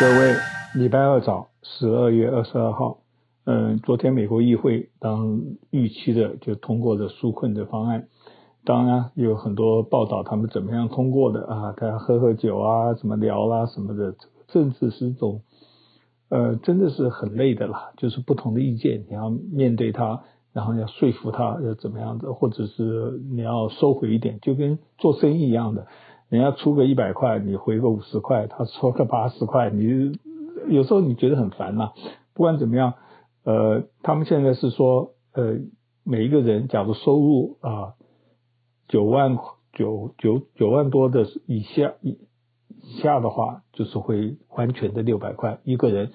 各位，礼拜二早，十二月二十二号，嗯，昨天美国议会当预期的就通过了纾困的方案，当然有很多报道他们怎么样通过的啊，大家喝喝酒啊，怎么聊啦、啊、什么的，政治是一种，呃，真的是很累的啦，就是不同的意见，你要面对他，然后要说服他要怎么样的，或者是你要收回一点，就跟做生意一样的。人家出个一百块，你回个五十块，他说个八十块，你有时候你觉得很烦呐。不管怎么样，呃，他们现在是说，呃，每一个人假如收入啊九万九九九万多的以下以下的话，就是会完全的六百块一个人，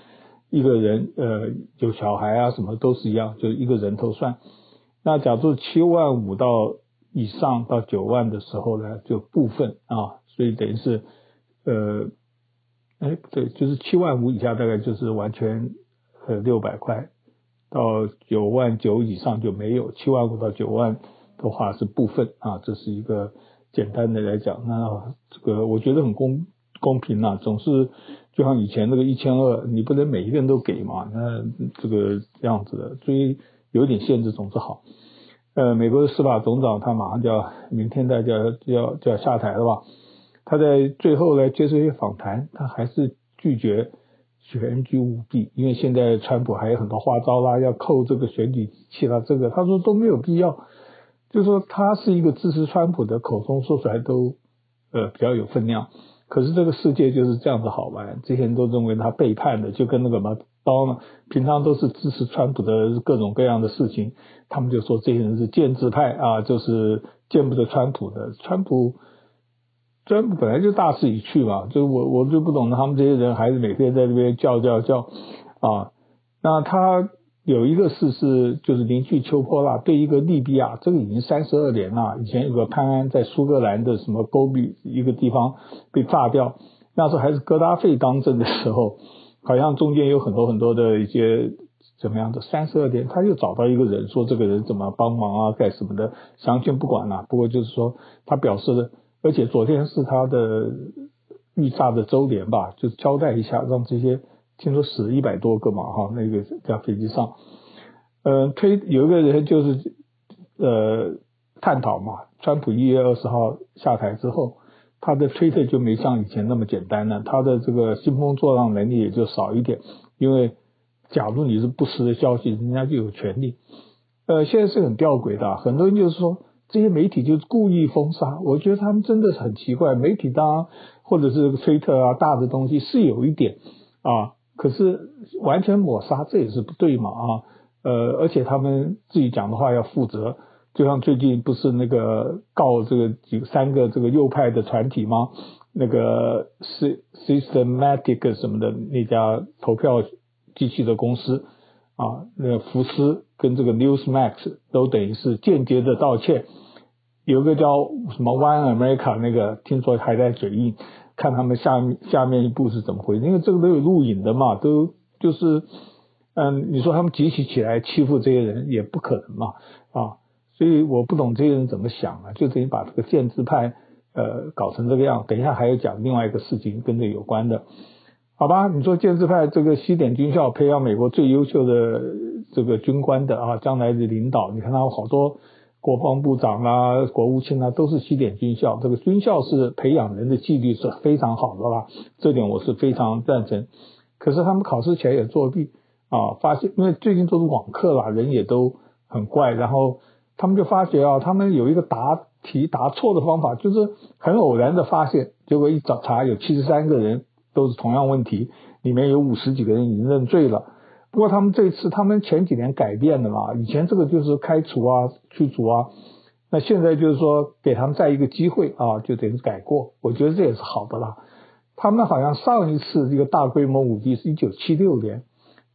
一个人呃有小孩啊什么都是一样，就是一个人头算。那假如七万五到以上到九万的时候呢，就部分啊，所以等于是，呃，哎，不对，就是七万五以下大概就是完全呃六百块，到九万九以上就没有，七万五到九万的话是部分啊，这是一个简单的来讲，那这个我觉得很公公平呐、啊，总是就像以前那个一千二，你不能每一个人都给嘛，那这个样子的，所以有点限制总是好。呃，美国的司法总长他马上就要明天大家就要就要下台了吧？他在最后来接受一些访谈，他还是拒绝选举舞弊，因为现在川普还有很多花招啦，要扣这个选举机器啦，这个他说都没有必要。就是说他是一个支持川普的，口中说出来都呃比较有分量。可是这个世界就是这样子好玩，这些人都认为他背叛的，就跟那个什么。刀呢，平常都是支持川普的各种各样的事情，他们就说这些人是建制派啊，就是见不得川普的。川普，川普本来就大势已去嘛，就我我就不懂他们这些人还是每天在这边叫叫叫啊。那他有一个事是，就是邻居秋波啦，对一个利比亚，这个已经三十二年了。以前有个潘安在苏格兰的什么戈壁一个地方被炸掉，那时候还是戈达费当政的时候。好像中间有很多很多的一些怎么样的三十二天，他又找到一个人说这个人怎么帮忙啊，干什么的，详情不管了。不过就是说他表示的，而且昨天是他的遇炸的周年吧，就交代一下，让这些听说死一百多个嘛哈，那个在飞机上，嗯，推有一个人就是呃探讨嘛，川普一月二十号下台之后。他的推特就没像以前那么简单了，他的这个兴风作浪能力也就少一点，因为假如你是不实的消息，人家就有权利。呃，现在是很吊诡的，很多人就是说这些媒体就故意封杀，我觉得他们真的是很奇怪。媒体当然或者是推特啊，大的东西是有一点啊，可是完全抹杀这也是不对嘛啊，呃，而且他们自己讲的话要负责。就像最近不是那个告这个几三个这个右派的团体吗？那个 Systematic 什么的那家投票机器的公司啊，那个福斯跟这个 Newsmax 都等于是间接的道歉。有一个叫什么 One America 那个，听说还在嘴硬，看他们下面下面一步是怎么回事，因为这个都有录影的嘛，都就是嗯，你说他们集体起来欺负这些人也不可能嘛啊。所以我不懂这些人怎么想啊，就等于把这个建制派呃搞成这个样。等一下还要讲另外一个事情跟这有关的，好吧？你说建制派这个西点军校培养美国最优秀的这个军官的啊，将来的领导，你看他有好多国防部长啊、国务卿啊都是西点军校，这个军校是培养人的纪律是非常好的吧？这点我是非常赞成。可是他们考试前也作弊啊，发现因为最近都是网课啦，人也都很怪，然后。他们就发觉啊，他们有一个答题答错的方法，就是很偶然的发现，结果一找查，有七十三个人都是同样问题，里面有五十几个人已经认罪了。不过他们这次，他们前几年改变了嘛，以前这个就是开除啊、驱逐啊，那现在就是说给他们再一个机会啊，就等于改过。我觉得这也是好的啦。他们好像上一次这个大规模舞弊是一九七六年，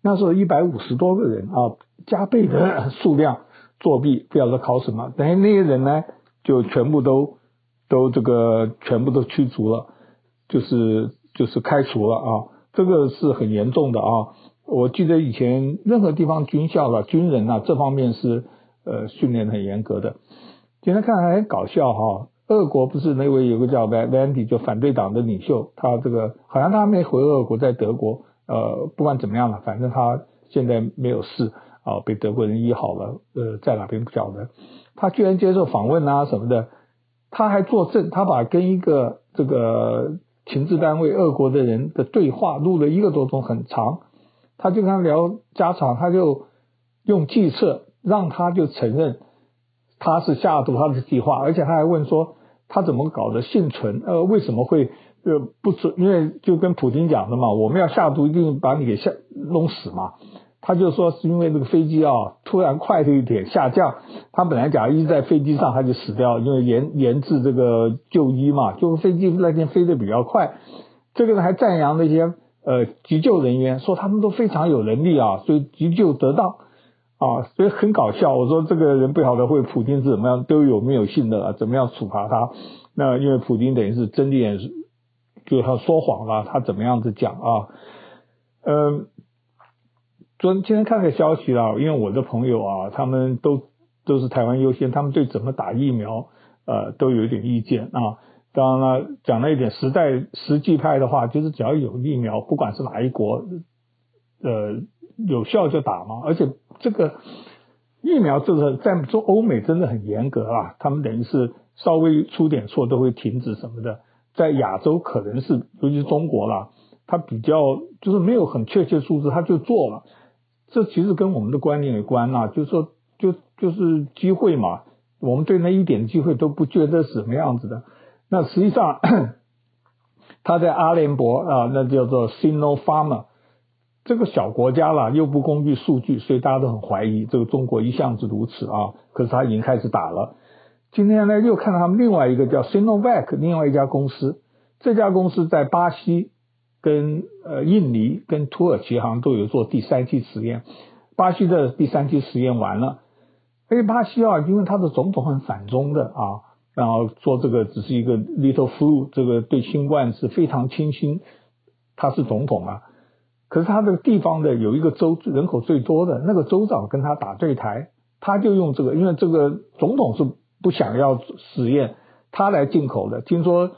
那时候一百五十多个人啊，加倍的数量。作弊，不晓得考什么，等于那些人呢，就全部都都这个全部都驱逐了，就是就是开除了啊，这个是很严重的啊。我记得以前任何地方军校了，军人呐、啊，这方面是呃训练很严格的。今天看还很搞笑哈，俄国不是那位有个叫 Vandy 就反对党的领袖，他这个好像他没回俄国，在德国，呃，不管怎么样了，反正他现在没有事啊，被德国人医好了，呃，在哪边不晓得。他居然接受访问啊什么的，他还作证，他把跟一个这个情治单位俄国的人的对话录了一个多钟，很长，他就跟他聊家常，他就用计策让他就承认他是下毒他的计划，而且他还问说。他怎么搞的幸存？呃，为什么会呃不准？因为就跟普京讲的嘛，我们要下毒，一定把你给下弄死嘛。他就说是因为这个飞机啊突然快了一点下降，他本来假如一直在飞机上他就死掉，因为研研制这个就医嘛，就飞机那天飞得比较快。这个人还赞扬那些呃急救人员，说他们都非常有能力啊，所以急救得当。啊，所以很搞笑。我说这个人不晓得会普京是怎么样，都有没有信的，啊怎么样处罚他？那因为普京等于是睁眼，就他说谎了，他怎么样子讲啊？嗯，昨天今天看个消息了，因为我的朋友啊，他们都都是台湾优先，他们对怎么打疫苗呃都有一点意见啊。当然了，讲了一点实在实际派的话，就是只要有疫苗，不管是哪一国，呃。有效就打嘛，而且这个疫苗就是在做欧美真的很严格啊，他们等于是稍微出点错都会停止什么的。在亚洲可能是，尤其是中国啦，他比较就是没有很确切数字，他就做了。这其实跟我们的观念有关啊，就是说就就是机会嘛，我们对那一点机会都不觉得什么样子的。那实际上他在阿联酋啊，那叫做 Sinopharm 这个小国家啦，又不公布数据，所以大家都很怀疑。这个中国一向是如此啊，可是他已经开始打了。今天呢，又看到他们另外一个叫 Sinovac，另外一家公司。这家公司在巴西、跟呃印尼、跟土耳其好像都有做第三期实验。巴西的第三期实验完了，因为巴西啊，因为他的总统很反中的啊，然后说这个只是一个 little flu，这个对新冠是非常轻心，他是总统啊。可是他这个地方的有一个州人口最多的那个州长跟他打对台，他就用这个，因为这个总统是不想要实验，他来进口的，听说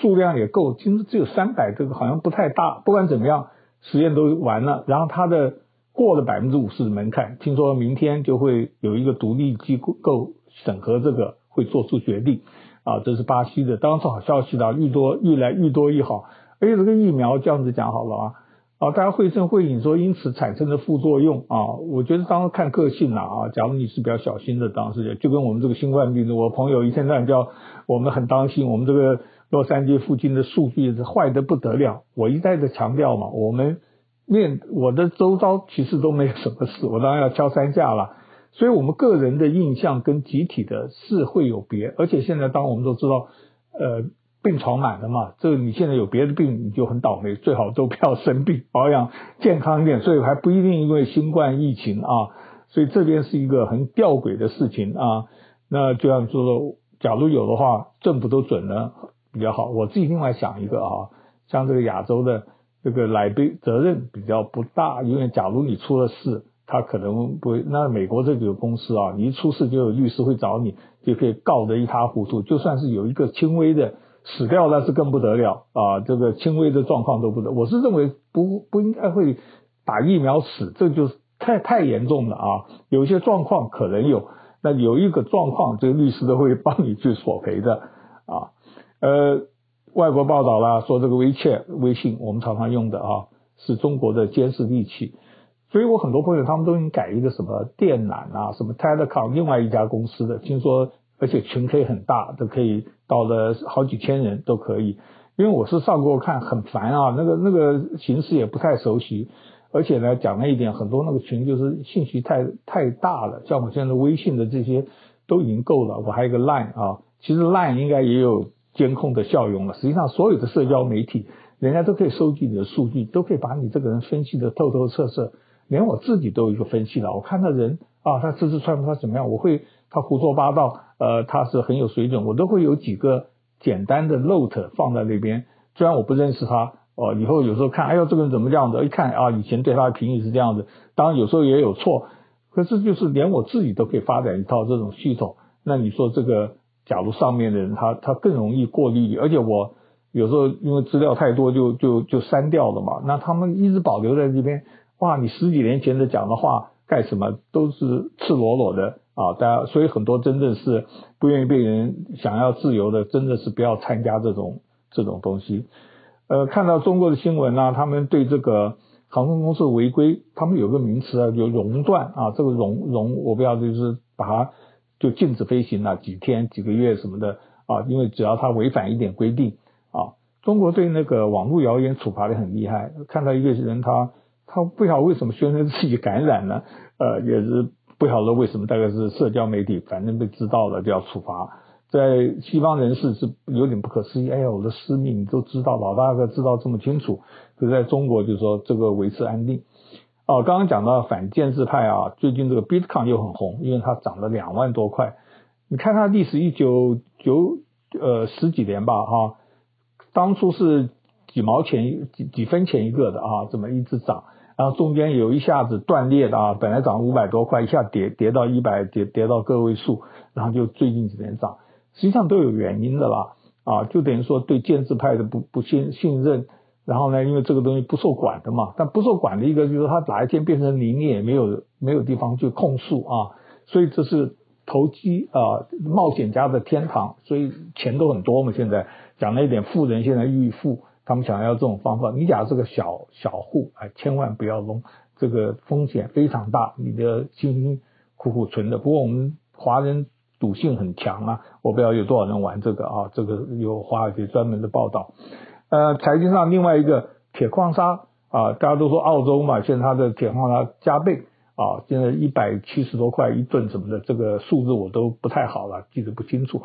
数量也够，听说只有三百，这个好像不太大。不管怎么样，实验都完了，然后他的过了百分之五十的门槛，听说明天就会有一个独立机构审核这个，会做出决定。啊，这是巴西的，当然是好消息了，愈多愈来愈多愈好。而且这个疫苗这样子讲好了啊。啊，大家会声会影说，因此产生的副作用啊，我觉得当然看个性了啊。假如你是比较小心的，当时就跟我们这个新冠病毒，我朋友一天到晚叫我们很当心，我们这个洛杉矶附近的数据是坏得不得了。我一再的强调嘛，我们面我的周遭其实都没有什么事，我当然要敲三下了。所以我们个人的印象跟集体的是会有别，而且现在当我们都知道，呃。病床满了嘛？这个你现在有别的病，你就很倒霉，最好都不要生病，保养健康一点。所以还不一定因为新冠疫情啊，所以这边是一个很吊诡的事情啊。那就像说，假如有的话，政府都准了比较好。我自己另外想一个啊，像这个亚洲的这个来背责任比较不大，因为假如你出了事，他可能不会。那美国这个公司啊，你一出事就有律师会找你，就可以告得一塌糊涂。就算是有一个轻微的。死掉那是更不得了啊！这个轻微的状况都不得。我是认为不不应该会打疫苗死，这就是太太严重了啊！有一些状况可能有，那有一个状况，这个律师都会帮你去索赔的。呃，外国报道啦说这个 WeChat 微信我们常常用的啊，是中国的监视利器，所以我很多朋友他们都已经改一个什么电缆啊，什么 Telecom，另外一家公司的，听说。而且群可以很大，都可以到了好几千人都可以。因为我是上过看，很烦啊，那个那个形式也不太熟悉。而且呢，讲了一点，很多那个群就是信息太太大了，像我现在微信的这些都已经够了。我还有个 Line 啊，其实 Line 应该也有监控的效用了。实际上，所有的社交媒体，人家都可以收集你的数据，都可以把你这个人分析得透透彻彻。连我自己都有一个分析了，我看到人啊，他吃吃穿穿怎么样，我会。他胡说八道，呃，他是很有水准，我都会有几个简单的 note 放在那边。虽然我不认识他，哦、以后有时候看，哎呦，这个人怎么这样子？一看啊，以前对他的评语是这样子，当然有时候也有错，可是就是连我自己都可以发展一套这种系统。那你说这个假如上面的人他他更容易过滤，而且我有时候因为资料太多就就就删掉了嘛，那他们一直保留在这边，哇，你十几年前的讲的话干什么都是赤裸裸的啊，大家所以很多真正是不愿意被人想要自由的，真的是不要参加这种这种东西。呃，看到中国的新闻呢、啊，他们对这个航空公司违规，他们有个名词啊，就熔断啊，这个熔熔我不知道就是把它。就禁止飞行了几天几个月什么的啊，因为只要他违反一点规定啊，中国对那个网络谣言处罚的很厉害。看到一个人他他不晓得为什么宣称自己感染了，呃，也是不晓得为什么，大概是社交媒体反正被知道了就要处罚。在西方人士是有点不可思议，哎呀，我的私密你都知道，老大哥知道这么清楚，可是在中国就是说这个维持安定。哦，刚刚讲到反建制派啊，最近这个 Bitcoin 又很红，因为它涨了两万多块。你看它历史一九九呃十几年吧，哈、当初是几毛钱几几分钱一个的啊，这么一直涨，然后中间有一下子断裂的啊，本来涨五百多块，一下跌跌到一百，跌跌到个位数，然后就最近几年涨，实际上都有原因的啦，啊，就等于说对建制派的不不信信任。然后呢，因为这个东西不受管的嘛，但不受管的一个就是他哪一天变成林业，没有没有地方去控诉啊，所以这是投机啊冒险家的天堂，所以钱都很多嘛。现在讲了一点，富人现在愈富，他们想要这种方法。你假如是个小小户，哎，千万不要弄，这个风险非常大，你的辛辛苦苦存的。不过我们华人赌性很强啊，我不知道有多少人玩这个啊，这个有华尔街专门的报道。呃，财经上另外一个铁矿砂啊，大家都说澳洲嘛，现在它的铁矿砂加倍啊，现在一百七十多块一吨什么的，这个数字我都不太好了，记得不清楚。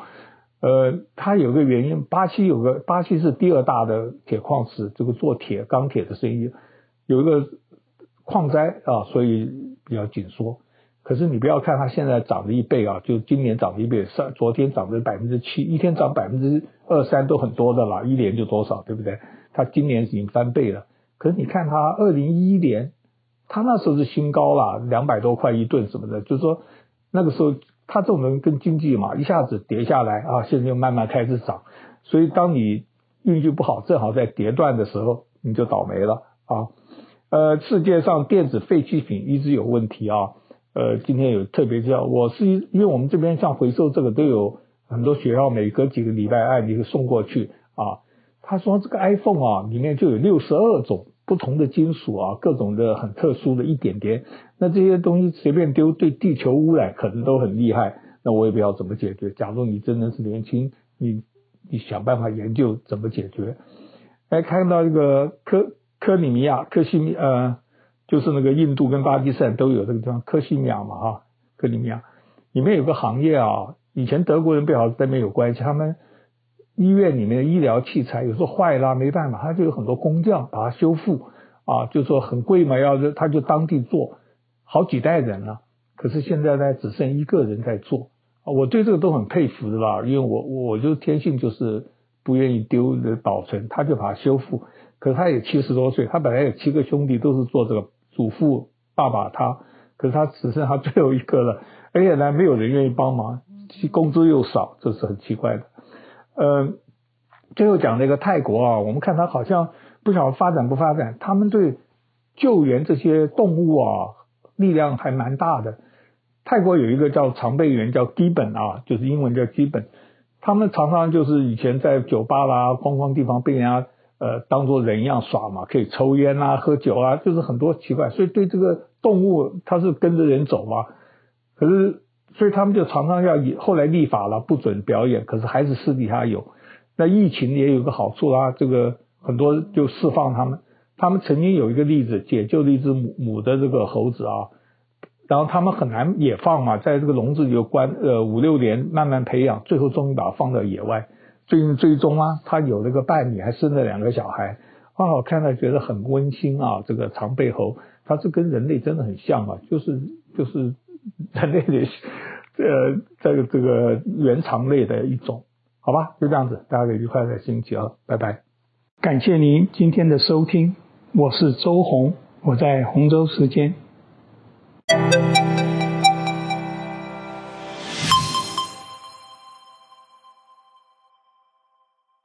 呃，它有个原因，巴西有个巴西是第二大的铁矿石，这个做铁钢铁的生意有一个矿灾啊，所以比较紧缩。可是你不要看它现在涨了一倍啊，就今年涨了一倍，上昨天涨了百分之七，一天涨百分之二三都很多的了，一年就多少，对不对？它今年已经翻倍了。可是你看它二零一一年，它那时候是新高了，两百多块一吨什么的，就是说那个时候它这种人跟经济嘛，一下子跌下来啊，现在又慢慢开始涨。所以当你运气不好，正好在跌断的时候，你就倒霉了啊。呃，世界上电子废弃品一直有问题啊。呃，今天有特别叫，我是因为我们这边像回收这个都有很多学校，每隔几个礼拜按一个送过去啊。他说这个 iPhone 啊，里面就有六十二种不同的金属啊，各种的很特殊的一点点。那这些东西随便丢，对地球污染可能都很厉害。那我也不知道怎么解决。假如你真的是年轻，你你想办法研究怎么解决。来看到一个科科里米亚科西米呃。就是那个印度跟巴基斯坦都有这个地方，克西米亚嘛哈，克里米亚里面有个行业啊，以前德国人不晓得跟那边有关系，他们医院里面的医疗器材有时候坏了没办法，他就有很多工匠把它修复啊，就说很贵嘛，要他就当地做，好几代人了，可是现在呢只剩一个人在做啊，我对这个都很佩服的啦，因为我我就天性就是不愿意丢的保存，他就把它修复，可是他也七十多岁，他本来有七个兄弟都是做这个。祖父、爸爸他，可是他只剩他最后一个了，而且呢，没有人愿意帮忙，工资又少，这是很奇怪的。呃，最后讲那个泰国啊，我们看他好像不晓得发展不发展，他们对救援这些动物啊力量还蛮大的。泰国有一个叫常备员，叫基本啊，就是英文叫基本，他们常常就是以前在酒吧啦、观光地方被人家。呃，当做人一样耍嘛，可以抽烟啊、喝酒啊，就是很多奇怪。所以对这个动物，它是跟着人走嘛。可是，所以他们就常常要以后来立法了，不准表演。可是还是私底下有。那疫情也有个好处啦，这个很多就释放他们。他们曾经有一个例子，解救了一只母母的这个猴子啊，然后他们很难野放嘛，在这个笼子里关呃五六年，慢慢培养，最后终于把它放到野外。最近追踪啊，他有了个伴侣，还生了两个小孩，哇，我看了觉得很温馨啊。这个长背猴，它是跟人类真的很像啊，就是就是人类的呃这个这个原长类的一种，好吧，就这样子，大家愉快的星期二，拜拜。感谢您今天的收听，我是周红，我在洪州时间。